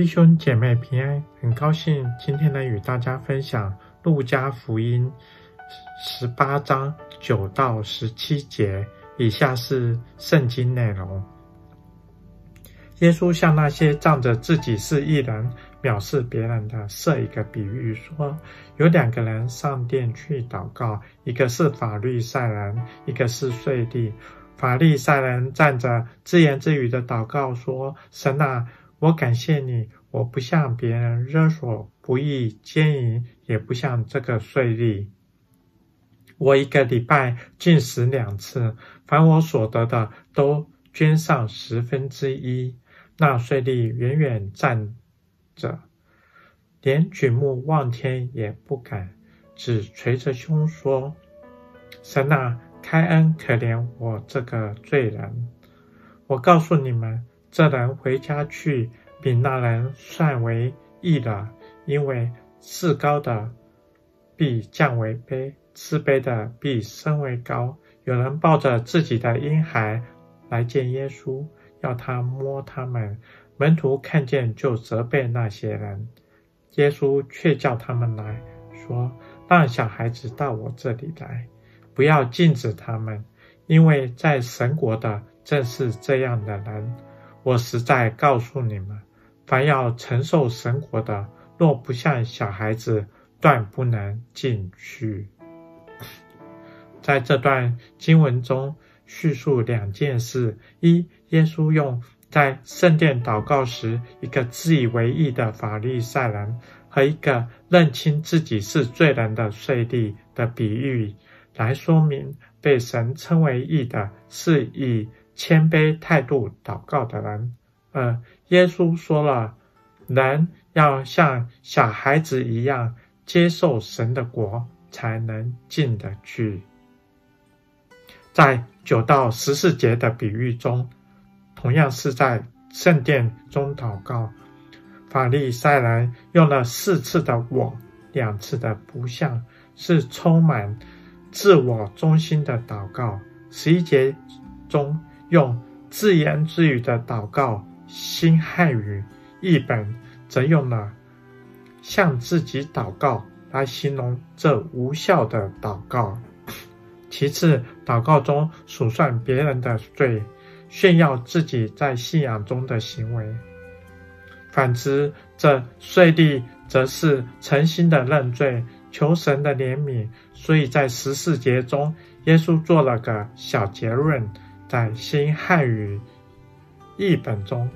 弟兄姐妹平安，很高兴今天能与大家分享路加福音十八章九到十七节。以下是圣经内容。耶稣向那些仗着自己是义人，藐视别人的，设一个比喻，说：有两个人上殿去祷告，一个是法利赛人，一个是税吏。法利赛人站着自言自语的祷告说：“神啊，我感谢你，我不向别人勒索、不义、奸淫，也不像这个税吏。我一个礼拜进食两次，凡我所得的都捐上十分之一。”那税吏远远站着，连举目望天也不敢，只垂着胸说：“神啊，开恩可怜我这个罪人。”我告诉你们，这人回家去，比那人算为义了，因为自高的必降为卑，自卑的必升为高。有人抱着自己的婴孩来见耶稣。要他摸他们，门徒看见就责备那些人。耶稣却叫他们来说：“让小孩子到我这里来，不要禁止他们，因为在神国的正是这样的人。我实在告诉你们，凡要承受神国的，若不像小孩子，断不能进去。”在这段经文中，叙述两件事：一、耶稣用在圣殿祷告时，一个自以为义的法利赛人和一个认清自己是罪人的税吏的比喻，来说明被神称为义的是以谦卑态度祷告的人。呃、耶稣说了，人要像小孩子一样接受神的国，才能进得去。在九到十四节的比喻中，同样是在圣殿中祷告。法利赛人用了四次的“我”，两次的“不像”，是充满自我中心的祷告。十一节中用自言自语的祷告，新汉语译本则用了向自己祷告来形容这无效的祷告。其次，祷告中数算别人的罪，炫耀自己在信仰中的行为；反之，这税吏则是诚心的认罪，求神的怜悯。所以在十四节中，耶稣做了个小结论，在新汉语译本中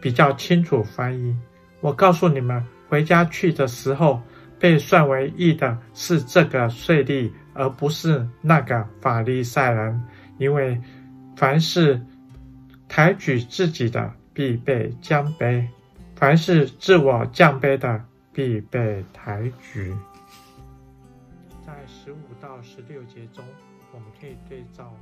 比较清楚翻译。我告诉你们，回家去的时候，被算为义的是这个税吏。而不是那个法利赛人，因为凡是抬举自己的，必被降卑；凡是自我降卑的，必被抬举。在十五到十六节中，我们可以对照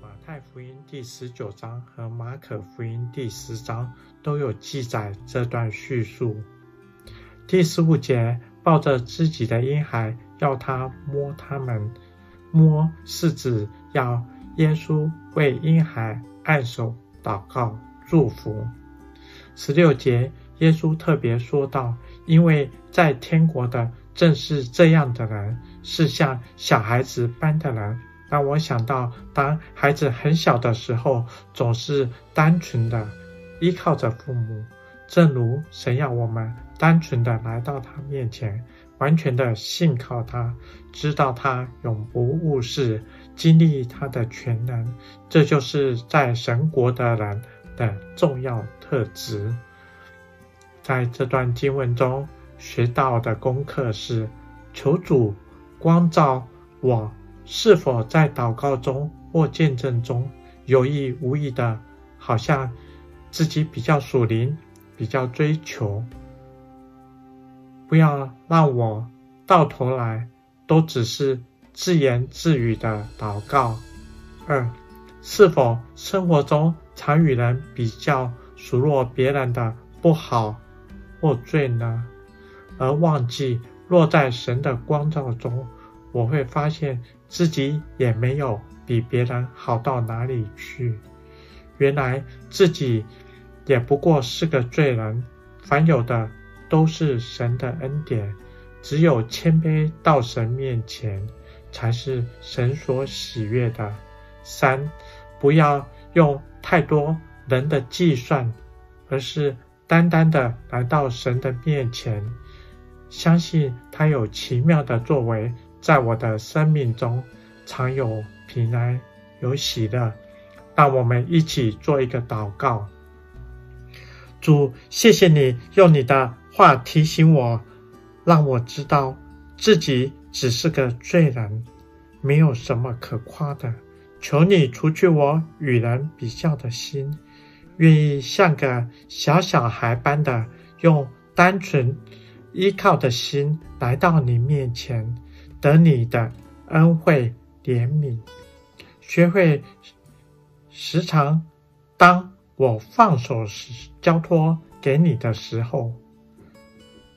马太福音第十九章和马可福音第十章，都有记载这段叙述。第十五节，抱着自己的婴孩。要他摸他们，摸是指要耶稣为婴孩按手、祷告、祝福。十六节，耶稣特别说道：“因为在天国的正是这样的人，是像小孩子般的人。”让我想到，当孩子很小的时候，总是单纯的依靠着父母，正如神要我们单纯的来到他面前。完全的信靠他，知道他永不误事，经历他的全能，这就是在神国的人的重要特质。在这段经文中学到的功课是：求主光照我，是否在祷告中或见证中有意无意的，好像自己比较属灵，比较追求。不要让我到头来都只是自言自语的祷告。二，是否生活中常与人比较数落别人的不好或罪呢？而忘记落在神的光照中，我会发现自己也没有比别人好到哪里去。原来自己也不过是个罪人。凡有的都是神的恩典，只有谦卑到神面前，才是神所喜悦的。三，不要用太多人的计算，而是单单的来到神的面前，相信他有奇妙的作为，在我的生命中常有平安，有喜乐。让我们一起做一个祷告。主，谢谢你用你的话提醒我，让我知道自己只是个罪人，没有什么可夸的。求你除去我与人比较的心，愿意像个小小孩般的用单纯依靠的心来到你面前，得你的恩惠怜悯，学会时常当我放手时，交托给你的时候，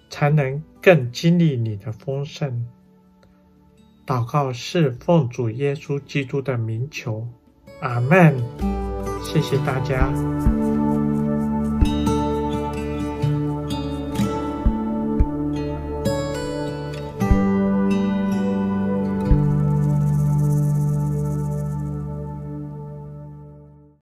才能更经历你的丰盛。祷告是奉主耶稣基督的名求，阿门。谢谢大家。